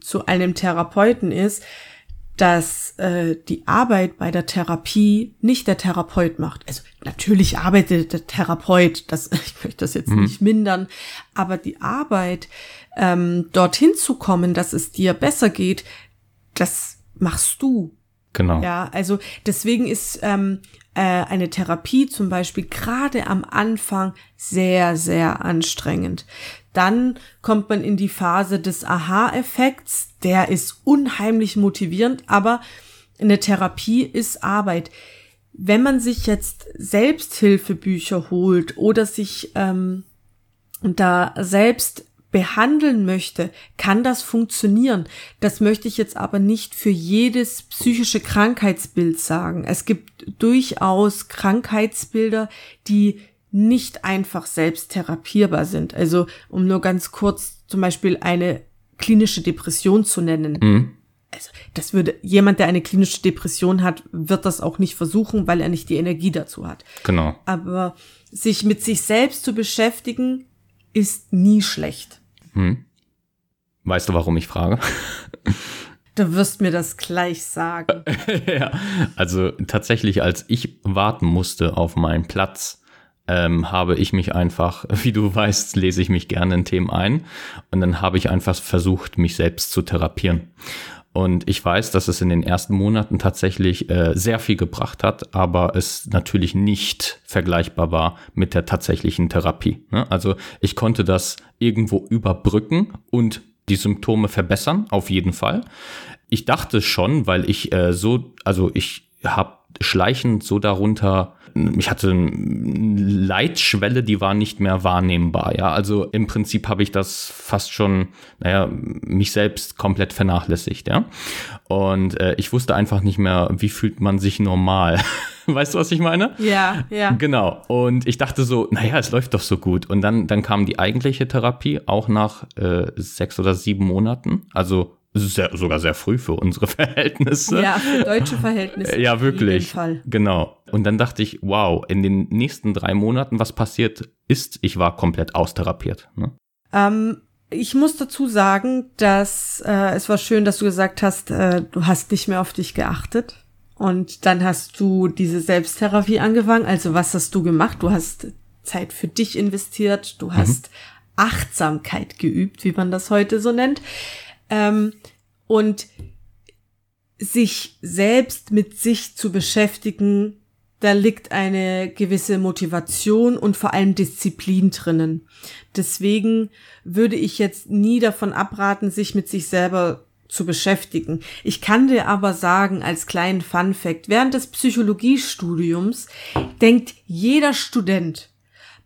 zu einem Therapeuten ist, dass äh, die Arbeit bei der Therapie nicht der Therapeut macht. Also natürlich arbeitet der Therapeut, das, ich möchte das jetzt mhm. nicht mindern, aber die Arbeit, ähm, dorthin zu kommen, dass es dir besser geht, das machst du. Genau. Ja, also deswegen ist ähm, äh, eine Therapie zum Beispiel gerade am Anfang sehr, sehr anstrengend. Dann kommt man in die Phase des Aha-Effekts. Der ist unheimlich motivierend, aber Eine Therapie ist Arbeit. Wenn man sich jetzt Selbsthilfebücher holt oder sich ähm, da selbst behandeln möchte, kann das funktionieren. Das möchte ich jetzt aber nicht für jedes psychische Krankheitsbild sagen. Es gibt durchaus Krankheitsbilder, die nicht einfach selbst therapierbar sind. Also um nur ganz kurz zum Beispiel eine klinische Depression zu nennen. Mhm. Also, das würde jemand, der eine klinische Depression hat, wird das auch nicht versuchen, weil er nicht die Energie dazu hat. Genau. Aber sich mit sich selbst zu beschäftigen, ist nie schlecht. Hm. Weißt du, warum ich frage? Du wirst mir das gleich sagen. ja, also tatsächlich, als ich warten musste auf meinen Platz, ähm, habe ich mich einfach, wie du weißt, lese ich mich gerne in Themen ein und dann habe ich einfach versucht, mich selbst zu therapieren. Und ich weiß, dass es in den ersten Monaten tatsächlich äh, sehr viel gebracht hat, aber es natürlich nicht vergleichbar war mit der tatsächlichen Therapie. Ne? Also ich konnte das irgendwo überbrücken und die Symptome verbessern, auf jeden Fall. Ich dachte schon, weil ich äh, so, also ich habe schleichend so darunter ich hatte eine Leitschwelle, die war nicht mehr wahrnehmbar. Ja, also im Prinzip habe ich das fast schon, naja, mich selbst komplett vernachlässigt. Ja, und äh, ich wusste einfach nicht mehr, wie fühlt man sich normal. Weißt du, was ich meine? Ja, ja. Genau. Und ich dachte so, naja, es läuft doch so gut. Und dann, dann kam die eigentliche Therapie auch nach äh, sechs oder sieben Monaten. Also sehr, sogar sehr früh für unsere Verhältnisse. Ja, für deutsche Verhältnisse. Ja, wirklich. Genau. Und dann dachte ich, wow, in den nächsten drei Monaten, was passiert ist, ich war komplett austherapiert. Ne? Ähm, ich muss dazu sagen, dass äh, es war schön, dass du gesagt hast, äh, du hast nicht mehr auf dich geachtet. Und dann hast du diese Selbsttherapie angefangen. Also was hast du gemacht? Du hast Zeit für dich investiert. Du mhm. hast mhm. Achtsamkeit geübt, wie man das heute so nennt. Ähm, und sich selbst mit sich zu beschäftigen, da liegt eine gewisse Motivation und vor allem Disziplin drinnen. Deswegen würde ich jetzt nie davon abraten, sich mit sich selber zu beschäftigen. Ich kann dir aber sagen, als kleinen Fun Fact, während des Psychologiestudiums denkt jeder Student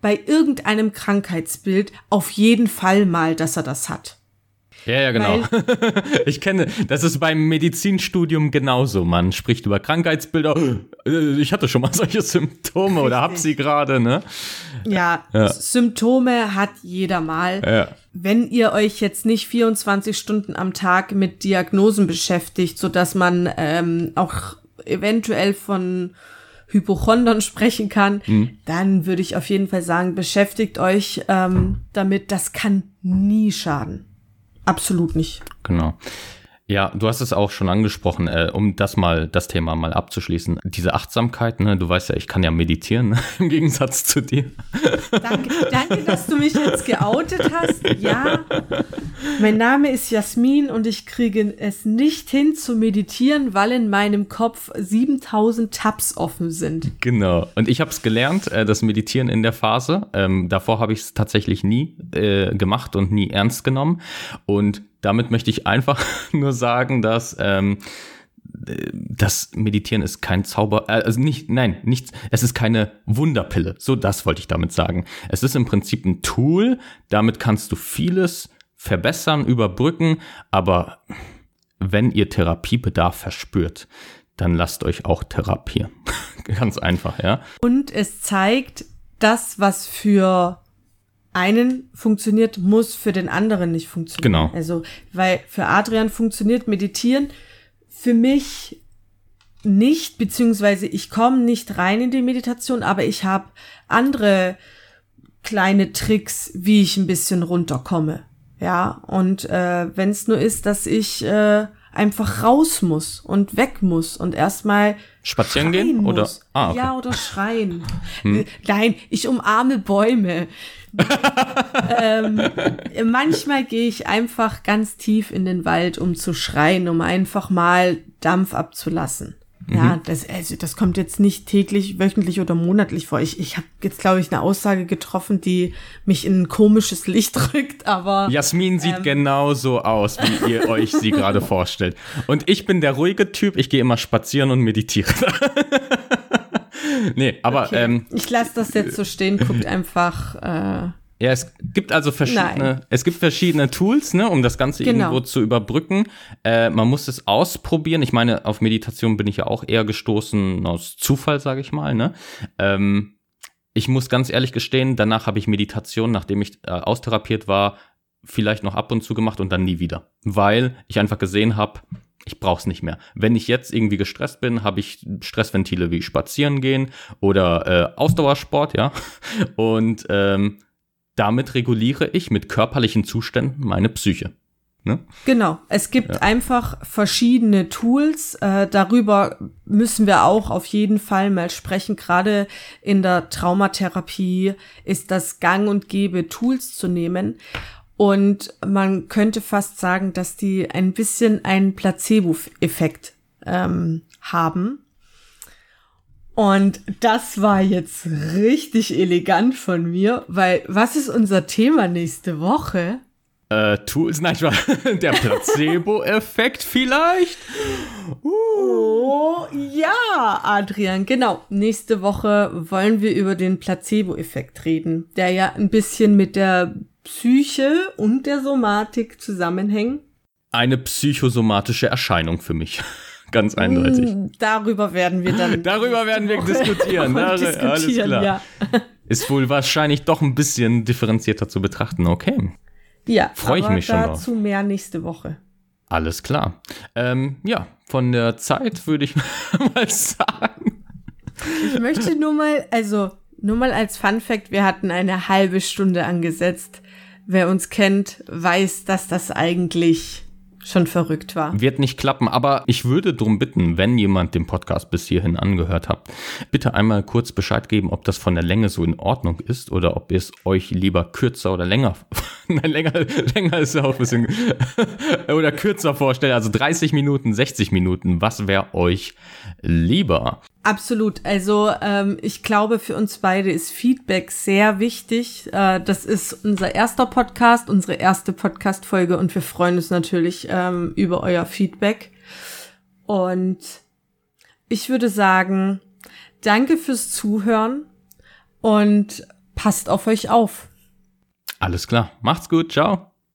bei irgendeinem Krankheitsbild auf jeden Fall mal, dass er das hat. Ja, ja, genau. ich kenne, das ist beim Medizinstudium genauso. Man spricht über Krankheitsbilder. Ich hatte schon mal solche Symptome Richtig. oder hab sie gerade, ne? Ja, ja, Symptome hat jeder mal. Ja. Wenn ihr euch jetzt nicht 24 Stunden am Tag mit Diagnosen beschäftigt, so dass man ähm, auch eventuell von Hypochondern sprechen kann, mhm. dann würde ich auf jeden Fall sagen, beschäftigt euch ähm, damit. Das kann nie schaden. Absolut nicht. Genau. Ja, du hast es auch schon angesprochen, äh, um das mal, das Thema mal abzuschließen. Diese Achtsamkeit, ne, du weißt ja, ich kann ja meditieren, ne, im Gegensatz zu dir. Danke, danke, dass du mich jetzt geoutet hast. Ja, mein Name ist Jasmin und ich kriege es nicht hin zu meditieren, weil in meinem Kopf 7000 Tabs offen sind. Genau. Und ich habe es gelernt, äh, das Meditieren in der Phase. Ähm, davor habe ich es tatsächlich nie äh, gemacht und nie ernst genommen. Und damit möchte ich einfach nur sagen, dass ähm, das Meditieren ist kein Zauber, äh, also nicht, nein, nichts, es ist keine Wunderpille. So das wollte ich damit sagen. Es ist im Prinzip ein Tool, damit kannst du vieles verbessern, überbrücken, aber wenn ihr Therapiebedarf verspürt, dann lasst euch auch therapieren. Ganz einfach, ja. Und es zeigt das, was für einen funktioniert, muss für den anderen nicht funktionieren. Genau. Also, weil für Adrian funktioniert Meditieren, für mich nicht, beziehungsweise ich komme nicht rein in die Meditation, aber ich habe andere kleine Tricks, wie ich ein bisschen runterkomme. Ja, und äh, wenn es nur ist, dass ich äh, einfach raus muss und weg muss und erstmal spazieren gehen muss. oder ah, okay. ja oder schreien. Hm. Nein, ich umarme Bäume. ähm, manchmal gehe ich einfach ganz tief in den Wald, um zu schreien, um einfach mal Dampf abzulassen. Ja, das, also das kommt jetzt nicht täglich, wöchentlich oder monatlich vor. Ich, ich habe jetzt, glaube ich, eine Aussage getroffen, die mich in ein komisches Licht rückt, aber. Jasmin sieht ähm, genauso aus, wie ihr euch sie gerade vorstellt. Und ich bin der ruhige Typ, ich gehe immer spazieren und meditiere. nee, aber. Okay. Ähm, ich lasse das jetzt so stehen, guckt einfach. Äh, ja, es gibt also verschiedene, Nein. es gibt verschiedene Tools, ne, um das Ganze genau. irgendwo zu überbrücken. Äh, man muss es ausprobieren. Ich meine, auf Meditation bin ich ja auch eher gestoßen aus Zufall, sage ich mal. Ne? Ähm, ich muss ganz ehrlich gestehen, danach habe ich Meditation, nachdem ich äh, austherapiert war, vielleicht noch ab und zu gemacht und dann nie wieder, weil ich einfach gesehen habe, ich brauch's nicht mehr. Wenn ich jetzt irgendwie gestresst bin, habe ich Stressventile wie Spazieren gehen oder äh, Ausdauersport, ja. Und ähm, damit reguliere ich mit körperlichen Zuständen meine Psyche. Ne? Genau, es gibt ja. einfach verschiedene Tools. Äh, darüber müssen wir auch auf jeden Fall mal sprechen. Gerade in der Traumatherapie ist das gang und gäbe, Tools zu nehmen. Und man könnte fast sagen, dass die ein bisschen einen Placebo-Effekt ähm, haben. Und das war jetzt richtig elegant von mir, weil was ist unser Thema nächste Woche? Äh, Tools, nein, ich war der Placebo-Effekt vielleicht? Uh. Oh, ja, Adrian, genau. Nächste Woche wollen wir über den Placebo-Effekt reden, der ja ein bisschen mit der Psyche und der Somatik zusammenhängt. Eine psychosomatische Erscheinung für mich. Ganz eindeutig. Mm, darüber werden wir dann. darüber werden wir diskutieren. Dar diskutieren alles klar. Ja. Ist wohl wahrscheinlich doch ein bisschen differenzierter zu betrachten. Okay. Ja, freue ich mich schon dazu mehr nächste Woche. Alles klar. Ähm, ja, von der Zeit würde ich mal sagen. Ich möchte nur mal, also nur mal als Fun Fact, wir hatten eine halbe Stunde angesetzt. Wer uns kennt, weiß, dass das eigentlich schon verrückt war. Wird nicht klappen, aber ich würde darum bitten, wenn jemand den Podcast bis hierhin angehört hat, bitte einmal kurz Bescheid geben, ob das von der Länge so in Ordnung ist oder ob ihr es euch lieber kürzer oder länger, nein, länger, länger ist ja auch ein bisschen, oder kürzer vorstellt, also 30 Minuten, 60 Minuten, was wäre euch lieber? Absolut. Also ähm, ich glaube, für uns beide ist Feedback sehr wichtig. Äh, das ist unser erster Podcast, unsere erste Podcast-Folge und wir freuen uns natürlich ähm, über euer Feedback. Und ich würde sagen, danke fürs Zuhören und passt auf euch auf. Alles klar. Macht's gut. Ciao.